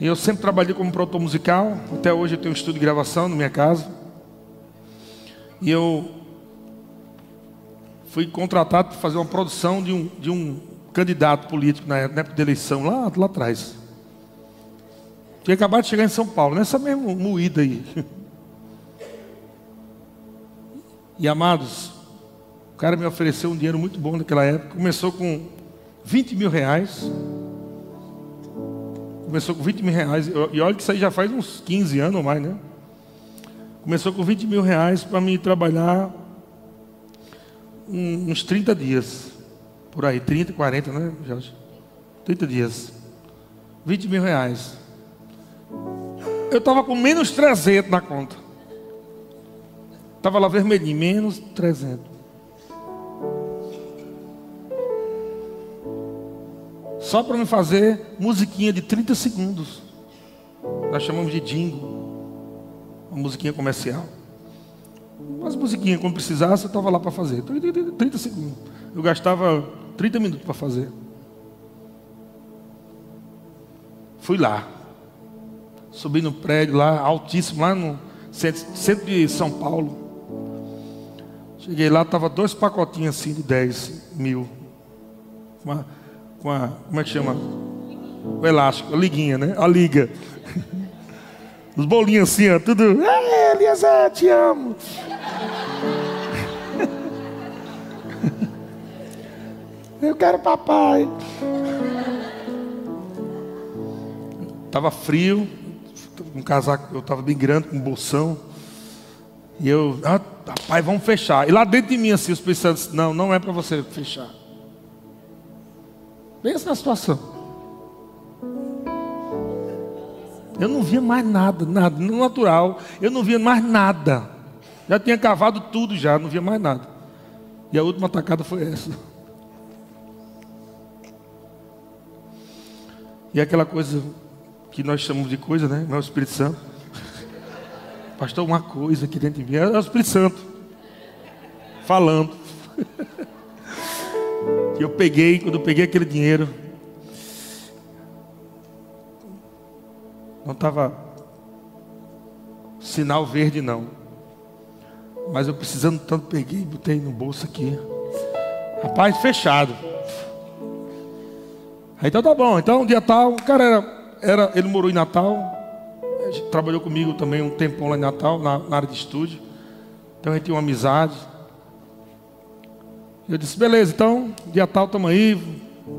E eu sempre trabalhei como produtor musical, até hoje eu tenho um estúdio de gravação na minha casa. E eu fui contratado para fazer uma produção de um, de um candidato político na época da eleição, lá, lá atrás. Tinha acabado de chegar em São Paulo, nessa mesma moída aí. E amados, o cara me ofereceu um dinheiro muito bom naquela época. Começou com 20 mil reais. Começou com 20 mil reais. E olha que isso aí já faz uns 15 anos ou mais, né? Começou com 20 mil reais para me trabalhar uns 30 dias. Por aí, 30, 40, né, Jorge? 30 dias. 20 mil reais. Eu estava com menos 300 na conta. Estava lá vermelhinho, menos 300. Só para me fazer musiquinha de 30 segundos. Nós chamamos de jingle. Musiquinha comercial. Umas musiquinhas, quando precisasse, eu estava lá para fazer. 30 segundos. Eu gastava 30 minutos para fazer. Fui lá. Subi no prédio lá, altíssimo, lá no centro, centro de São Paulo. Cheguei lá, estava dois pacotinhos assim de 10 mil. Com a, com a, como é que chama? O elástico, a liguinha, né? A liga. Os bolinhos assim, ó, tudo. Ei, Eliezer, te amo. Eu quero papai. Tava frio, um casaco, eu estava bem grande, com um bolsão. E eu, ah, rapaz, vamos fechar. E lá dentro de mim, assim, os pensando, não, não é para você fechar. Pensa na situação. Eu não via mais nada, nada, no natural. Eu não via mais nada. Já tinha cavado tudo já, não via mais nada. E a última tacada foi essa. E aquela coisa que nós chamamos de coisa, né? Não é o Espírito Santo. Pastor, uma coisa aqui dentro de mim. É o Espírito Santo. Falando. E eu peguei, quando eu peguei aquele dinheiro, não estava sinal verde não. Mas eu precisando tanto, peguei e botei no bolso aqui. Rapaz, fechado. Aí então tá bom. Então, um dia tal, o cara era, era ele morou em Natal. Trabalhou comigo também um tempão lá em Natal, na, na área de estúdio. Então a gente tinha uma amizade. Eu disse, beleza, então, dia tal, estamos aí,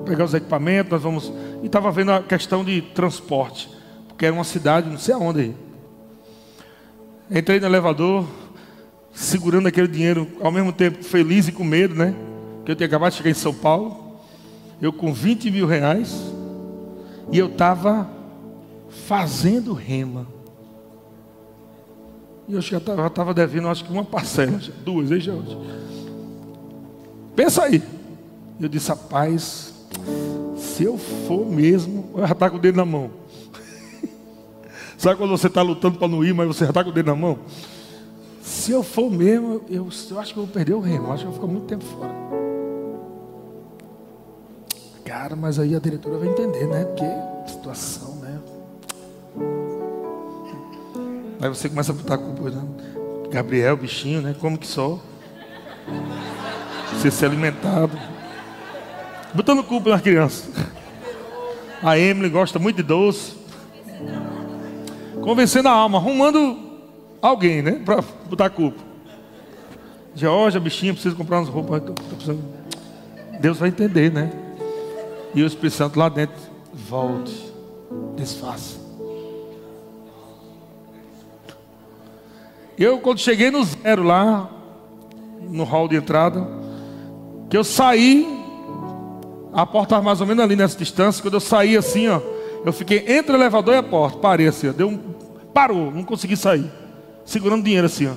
pegar os equipamentos, nós vamos. E estava vendo a questão de transporte, porque era uma cidade, não sei aonde aí. Entrei no elevador, segurando aquele dinheiro, ao mesmo tempo feliz e com medo, né? Que eu tinha acabado de chegar em São Paulo, eu com 20 mil reais, e eu estava fazendo rema. E eu já estava devendo, acho que uma parcela, duas, hein, Jorge? Pensa aí. Eu disse, rapaz, se eu for mesmo, eu já estar com o dedo na mão. Sabe quando você está lutando para não ir, mas você já está com o dedo na mão? Se eu for mesmo, eu, eu acho que eu vou perder o eu acho que eu vou ficar muito tempo fora. Cara, mas aí a diretora vai entender, né? Que situação, né? Aí você começa a botar a culpa, né? Gabriel, bichinho, né? Como que sou? Você ser alimentado. Botando culpa nas crianças. A Emily gosta muito de doce. Convencendo a alma, arrumando alguém, né? Para botar culpa. Georgia, bichinha, precisa comprar umas roupas. Deus vai entender, né? E o Espírito Santo lá dentro, volte, desfaça. Eu, quando cheguei no zero lá, no hall de entrada, que eu saí, a porta estava mais ou menos ali nessa distância. Quando eu saí assim, ó, eu fiquei entre o elevador e a porta. Parei assim, ó, deu um, parou, não consegui sair. Segurando dinheiro assim, ó.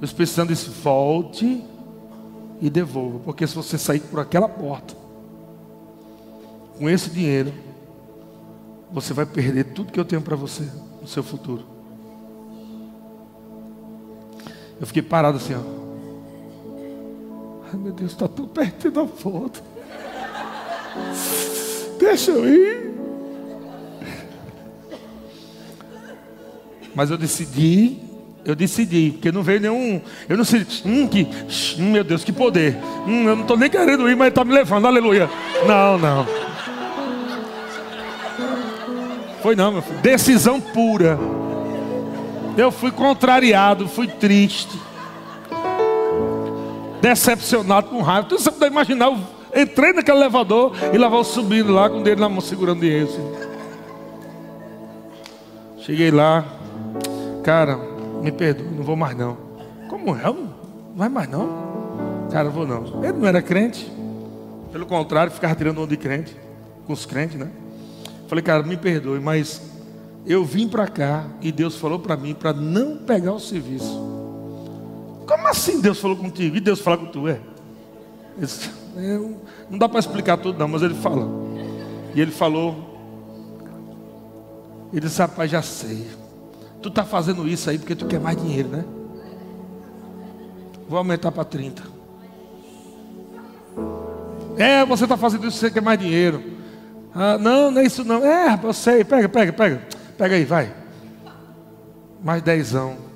O Espírito Santo volte e devolva. Porque se você sair por aquela porta, com esse dinheiro, você vai perder tudo que eu tenho para você no seu futuro. Eu fiquei parado assim, ó. Ai meu Deus, está tão perto da foto. Deixa eu ir. Mas eu decidi, eu decidi, porque não veio nenhum. Eu não sei, hum, que, hum, meu Deus, que poder. Hum, eu não estou nem querendo ir, mas está me levando, aleluia. Não, não. Foi não, meu filho. Decisão pura. Eu fui contrariado, fui triste decepcionado com raiva. Você pode imaginar, eu entrei naquele elevador e lá vou subindo lá com o dedo na mão segurando. Assim. Cheguei lá, cara, me perdoe, não vou mais não. Como é? Não vai mais não? Cara, vou não. Ele não era crente. Pelo contrário, ficava tirando onda de crente, com os crentes, né? Falei, cara, me perdoe, mas eu vim para cá e Deus falou para mim para não pegar o serviço. Como assim Deus falou contigo? E Deus fala com tu, é? Não dá para explicar tudo não, mas ele fala. E ele falou. Ele disse, rapaz, já sei. Tu está fazendo isso aí porque tu quer mais dinheiro, né? Vou aumentar para 30. É, você está fazendo isso porque você quer mais dinheiro. Ah, não, não é isso não. É, eu sei. Pega, pega, pega. Pega aí, vai. Mais dezão.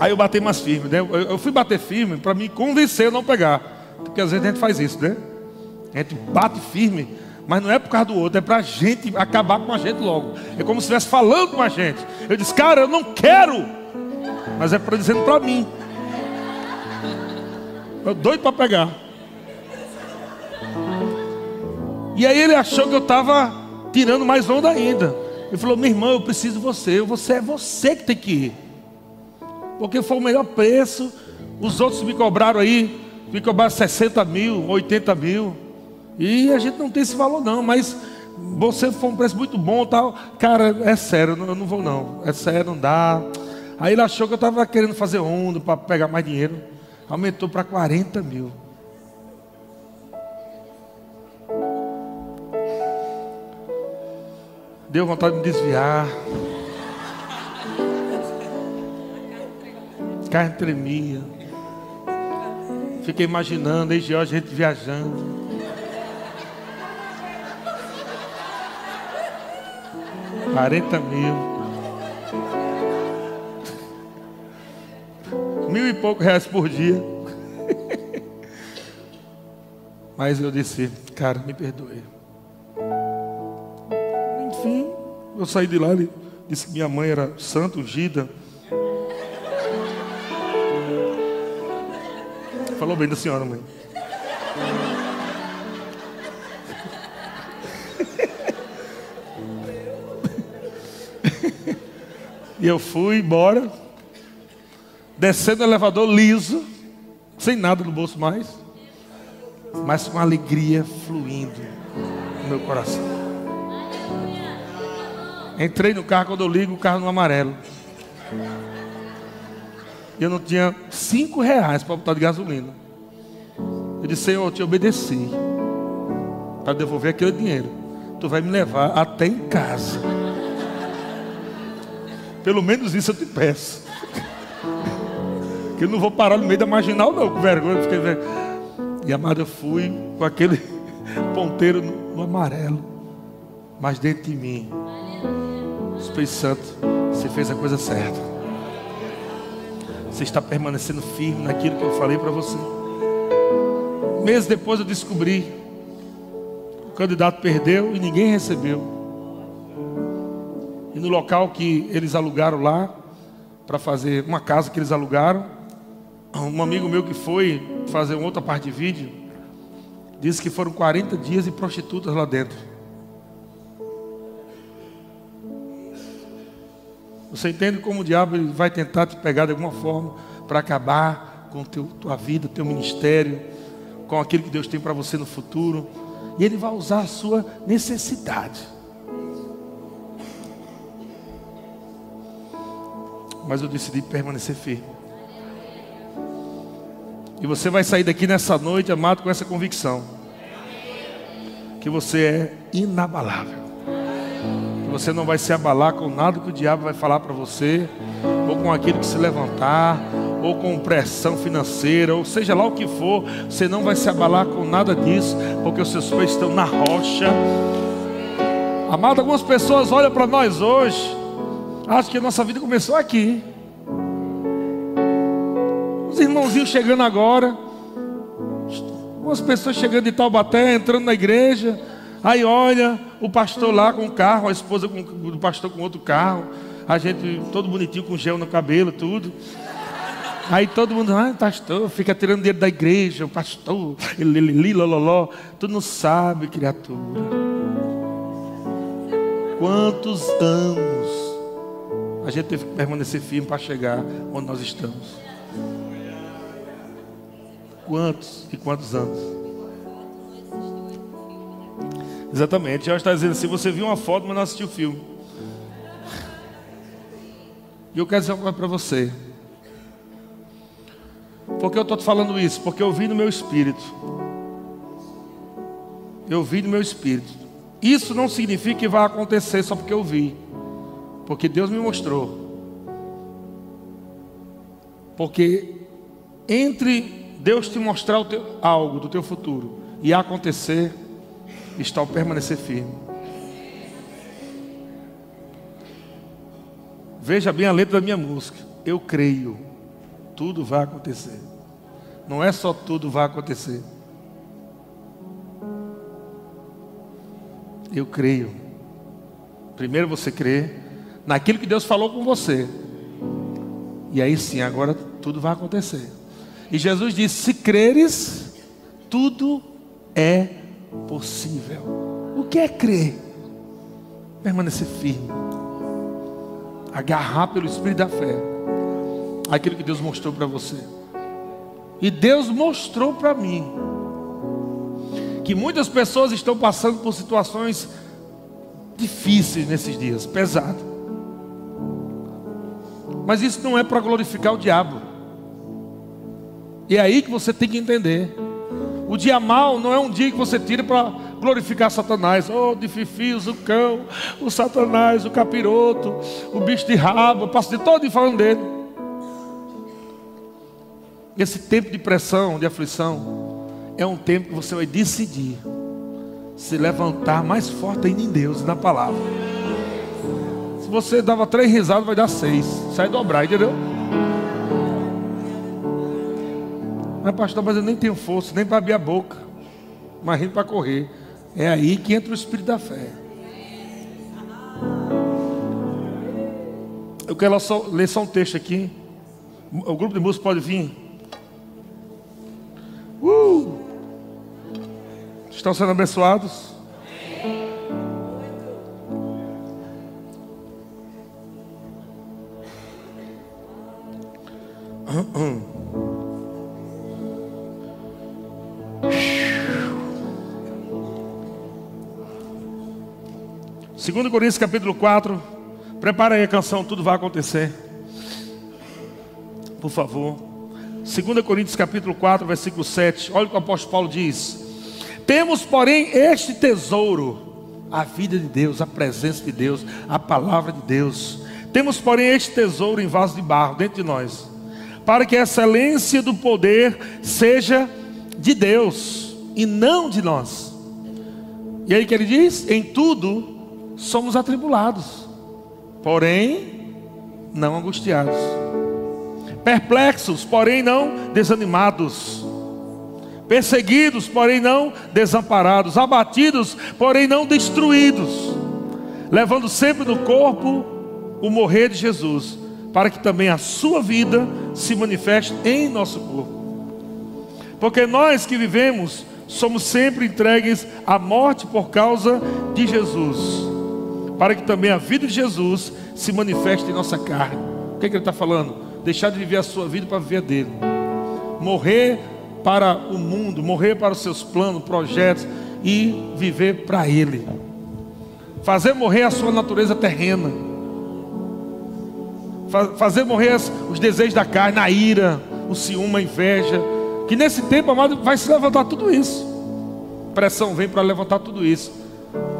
Aí eu bati mais firme, né? Eu fui bater firme para me convencer a não pegar. Porque às vezes a gente faz isso, né? A gente bate firme, mas não é por causa do outro, é para a gente acabar com a gente logo. É como se estivesse falando com a gente. Eu disse, cara, eu não quero, mas é para dizendo para mim. Eu doido para pegar. E aí ele achou que eu estava tirando mais onda ainda. Ele falou, meu irmão, eu preciso de você. Você é você que tem que ir porque foi o melhor preço. Os outros me cobraram aí, me cobraram 60 mil, 80 mil. E a gente não tem esse valor não, mas você foi um preço muito bom tal. Cara, é sério, eu não vou não. É sério, não dá. Aí ele achou que eu estava querendo fazer onda para pegar mais dinheiro. Aumentou para 40 mil. Deu vontade de me desviar. Carne tremia. Fiquei imaginando, aí a gente viajando. Quarenta mil. mil e poucos reais por dia. Mas eu disse, cara, me perdoe. Enfim, eu saí de lá, ele disse que minha mãe era santa, ungida. Falou bem da senhora, mãe. e eu fui embora descendo o elevador liso, sem nada no bolso mais, mas com alegria fluindo no meu coração. Entrei no carro, quando eu ligo, o carro no amarelo. E eu não tinha cinco reais para botar de gasolina. Eu disse, Senhor, eu te obedeci para devolver aquele dinheiro. Tu vai me levar até em casa. Pelo menos isso eu te peço. Que eu não vou parar no meio da marginal, não, com vergonha. Fiquei ver... E amado, eu fui com aquele ponteiro no, no amarelo. Mas dentro de mim, o Espírito Santo, você fez a coisa certa. Você está permanecendo firme naquilo que eu falei para você. Meses depois eu descobri. O candidato perdeu e ninguém recebeu. E no local que eles alugaram lá, para fazer uma casa que eles alugaram, um amigo meu que foi fazer outra parte de vídeo, disse que foram 40 dias e prostitutas lá dentro. Você entende como o diabo vai tentar te pegar de alguma forma para acabar com teu, tua vida, teu ministério, com aquilo que Deus tem para você no futuro. E ele vai usar a sua necessidade. Mas eu decidi permanecer firme. E você vai sair daqui nessa noite, amado, com essa convicção: que você é inabalável. Você não vai se abalar com nada que o diabo vai falar para você, ou com aquilo que se levantar, ou com pressão financeira, ou seja lá o que for, você não vai se abalar com nada disso, porque os seus pés estão na rocha. Amado, algumas pessoas olham para nós hoje, acham que a nossa vida começou aqui irmãozinhos chegando agora. Umas pessoas chegando de Taubaté, entrando na igreja. Aí olha o pastor lá com o carro, a esposa com, do pastor com outro carro. A gente todo bonitinho com gel no cabelo, tudo. Aí todo mundo, ah, pastor, fica tirando dinheiro da igreja, o pastor, ele, lololó. Tu não sabe, criatura. Quantos anos a gente teve que permanecer firme para chegar onde nós estamos quantos e quantos anos. Exatamente, já está dizendo assim: você viu uma foto, mas não assistiu o filme. E eu quero dizer uma coisa para você. Por que eu estou te falando isso? Porque eu vi no meu espírito. Eu vi no meu espírito. Isso não significa que vai acontecer só porque eu vi. Porque Deus me mostrou. Porque entre Deus te mostrar teu, algo do teu futuro e acontecer, está o permanecer firme. Veja bem a letra da minha música. Eu creio, tudo vai acontecer. Não é só tudo vai acontecer. Eu creio. Primeiro você crê naquilo que Deus falou com você. E aí sim, agora tudo vai acontecer. E Jesus disse: Se creres, tudo é possível. O que é crer? Permanecer firme, agarrar pelo Espírito da fé aquilo que Deus mostrou para você. E Deus mostrou para mim que muitas pessoas estão passando por situações difíceis nesses dias, pesado. Mas isso não é para glorificar o diabo. E é aí que você tem que entender. O dia mal não é um dia que você tira para glorificar Satanás. Oh, de fifis, o cão, o Satanás, o capiroto, o bicho de rabo. Eu passo de todo dia falando dele. Esse tempo de pressão, de aflição, é um tempo que você vai decidir se levantar mais forte ainda em Deus e na palavra. Se você dava três risadas, vai dar seis. Sai dobrar, entendeu? Mas pastor, mas eu nem tenho força, nem para abrir a boca. Imagina para correr. É aí que entra o espírito da fé. Eu quero só, ler só um texto aqui. O grupo de música pode vir. Uh! Estão sendo abençoados? Segundo Coríntios capítulo 4, prepara aí a canção, tudo vai acontecer. Por favor. 2 Coríntios capítulo 4, versículo 7. Olha o que o apóstolo Paulo diz. Temos, porém, este tesouro, a vida de Deus, a presença de Deus, a palavra de Deus. Temos, porém, este tesouro em vaso de barro dentro de nós, para que a excelência do poder seja de Deus e não de nós. E aí que ele diz: em tudo somos atribulados, porém não angustiados, perplexos, porém não desanimados. Perseguidos, porém não desamparados, abatidos, porém não destruídos, levando sempre no corpo o morrer de Jesus, para que também a sua vida se manifeste em nosso corpo. Porque nós que vivemos somos sempre entregues à morte por causa de Jesus, para que também a vida de Jesus se manifeste em nossa carne. O que, é que ele está falando? Deixar de viver a sua vida para viver a dele. Morrer para o mundo, morrer para os seus planos, projetos e viver para Ele. Fazer morrer a sua natureza terrena. Fazer morrer os desejos da carne, a ira, o ciúme, a inveja. Que nesse tempo, amado, vai se levantar tudo isso. Pressão vem para levantar tudo isso.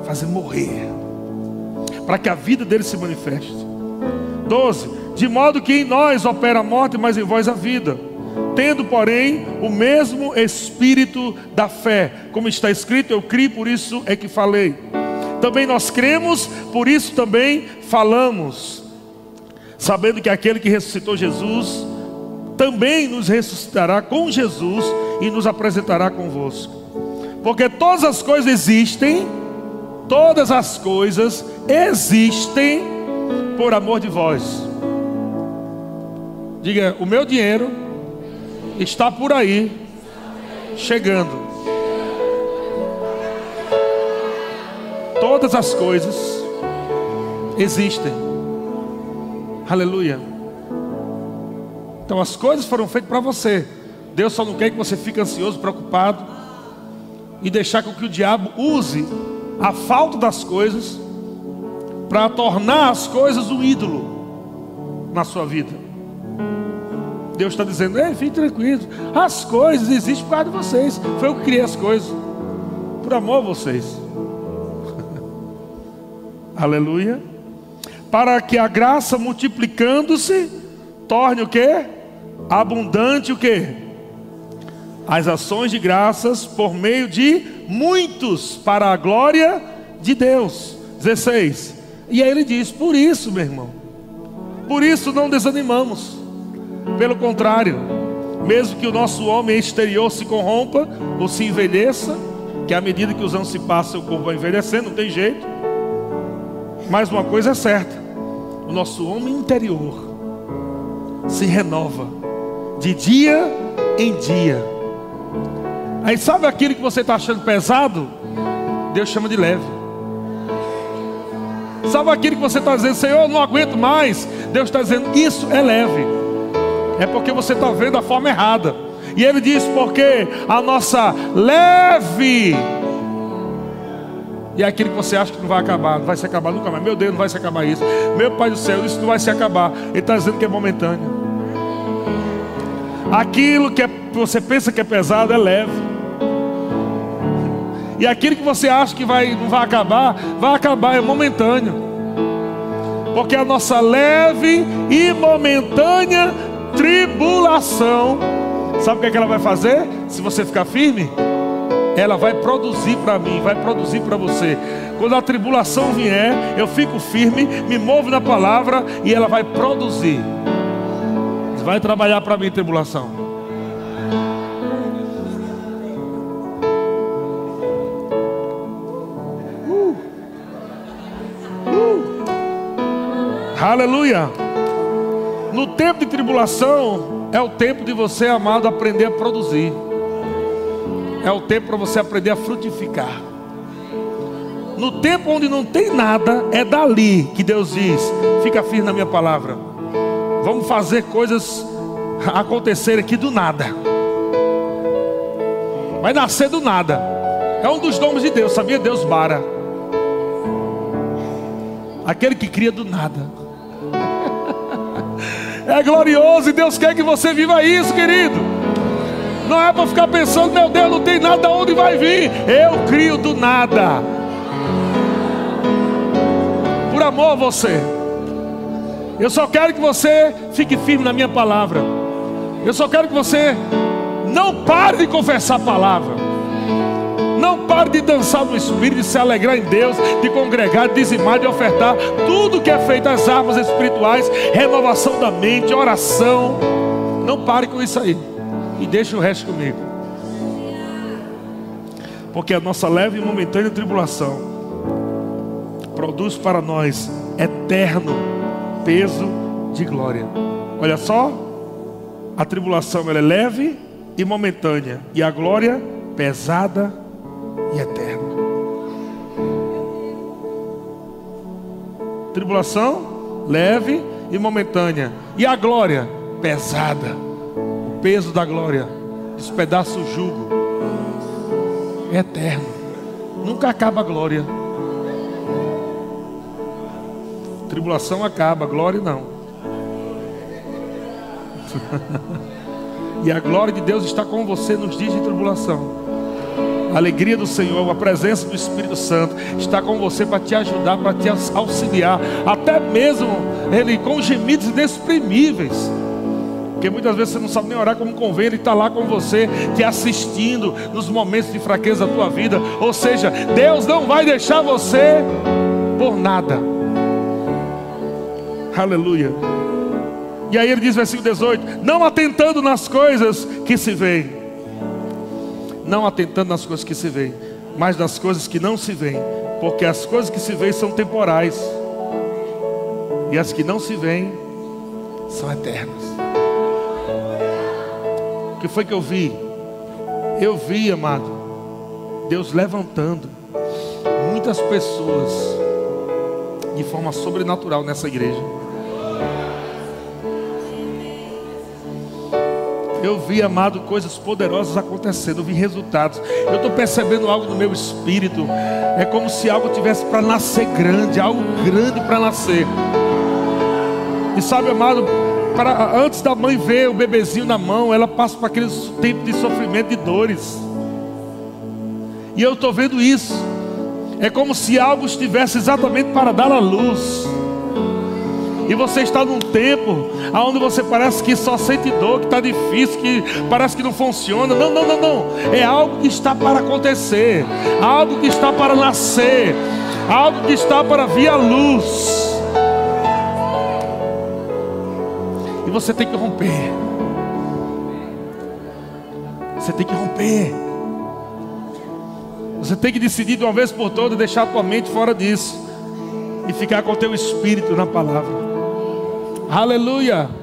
Fazer morrer. Para que a vida dele se manifeste. 12. De modo que em nós opera a morte, mas em vós a vida tendo, porém, o mesmo espírito da fé, como está escrito, eu criei, por isso é que falei. Também nós cremos, por isso também falamos, sabendo que aquele que ressuscitou Jesus também nos ressuscitará com Jesus e nos apresentará convosco. Porque todas as coisas existem, todas as coisas existem por amor de vós. Diga, o meu dinheiro está por aí, chegando. Todas as coisas existem. Aleluia. Então as coisas foram feitas para você. Deus só não quer que você fique ansioso, preocupado e deixar com que o diabo use a falta das coisas para tornar as coisas um ídolo na sua vida. Deus está dizendo: Ei, fique tranquilo. As coisas existem por causa de vocês. Foi eu que criei as coisas. Por amor a vocês. Aleluia. Para que a graça multiplicando-se torne o que? Abundante o que? As ações de graças por meio de muitos para a glória de Deus. 16. E aí ele diz: Por isso, meu irmão, por isso não desanimamos. Pelo contrário, mesmo que o nosso homem exterior se corrompa ou se envelheça, que à medida que os anos se passam, o corpo vai envelhecendo, não tem jeito. Mas uma coisa é certa: o nosso homem interior se renova de dia em dia. Aí sabe aquilo que você está achando pesado? Deus chama de leve. Sabe aquilo que você está dizendo, Senhor, não aguento mais? Deus está dizendo, isso é leve é porque você está vendo a forma errada. E ele diz: porque a nossa leve E aquilo que você acha que não vai acabar, não vai se acabar nunca mais. Meu Deus, não vai se acabar isso. Meu Pai do céu, isso não vai se acabar. Ele está dizendo que é momentâneo. Aquilo que é, você pensa que é pesado é leve. E aquilo que você acha que vai, não vai acabar, vai acabar, é momentâneo. Porque a nossa leve e momentânea tribulação, sabe o que, é ela vai fazer? Se você ficar firme, ela vai produzir para mim, vai produzir para você. Quando a tribulação vier, eu fico firme, me movo na palavra e ela vai produzir. Vai trabalhar para mim, tribulação. Aleluia. No tempo de tribulação, é o tempo de você, amado, aprender a produzir. É o tempo para você aprender a frutificar. No tempo onde não tem nada, é dali que Deus diz: fica firme na minha palavra. Vamos fazer coisas acontecer aqui do nada. Vai nascer do nada. É um dos nomes de Deus, sabia? Deus bara. Aquele que cria do nada. É glorioso e Deus quer que você viva isso, querido. Não é para ficar pensando, meu Deus, não tem nada onde vai vir. Eu crio do nada. Por amor a você. Eu só quero que você fique firme na minha palavra. Eu só quero que você não pare de confessar a palavra. Não pare de dançar no Espírito, de se alegrar em Deus, de congregar, de dizimar, de ofertar. Tudo que é feito, as armas espirituais, renovação da mente, oração. Não pare com isso aí e deixe o resto comigo. Porque a nossa leve e momentânea tribulação produz para nós eterno peso de glória. Olha só, a tribulação ela é leve e momentânea, e a glória pesada e eterna. Tribulação leve e momentânea, e a glória pesada peso da glória, despedaça o jugo, é eterno, nunca acaba a glória. Tribulação acaba, glória não. e a glória de Deus está com você nos dias de tribulação. A alegria do Senhor, a presença do Espírito Santo está com você para te ajudar, para te auxiliar, até mesmo ele com gemidos inexprimíveis. Porque muitas vezes você não sabe nem orar como convém, Ele está lá com você, te assistindo nos momentos de fraqueza da tua vida. Ou seja, Deus não vai deixar você por nada. Aleluia. E aí ele diz, versículo 18: Não atentando nas coisas que se veem, não atentando nas coisas que se veem, mas nas coisas que não se veem, porque as coisas que se veem são temporais, e as que não se veem são eternas. O que foi que eu vi? Eu vi, amado, Deus levantando muitas pessoas de forma sobrenatural nessa igreja. Eu vi, amado, coisas poderosas acontecendo, eu vi resultados. Eu estou percebendo algo no meu espírito. É como se algo tivesse para nascer grande, algo grande para nascer. E sabe, amado, antes da mãe ver o bebezinho na mão, ela passa por aquele tempo de sofrimento e dores. E eu estou vendo isso. É como se algo estivesse exatamente para dar a luz. E você está num tempo onde você parece que só sente dor, que está difícil, que parece que não funciona. Não, não, não, não. É algo que está para acontecer, algo que está para nascer, algo que está para vir à luz. E você tem que romper. Você tem que romper. Você tem que decidir de uma vez por todas deixar a tua mente fora disso e ficar com o teu espírito na palavra. Aleluia.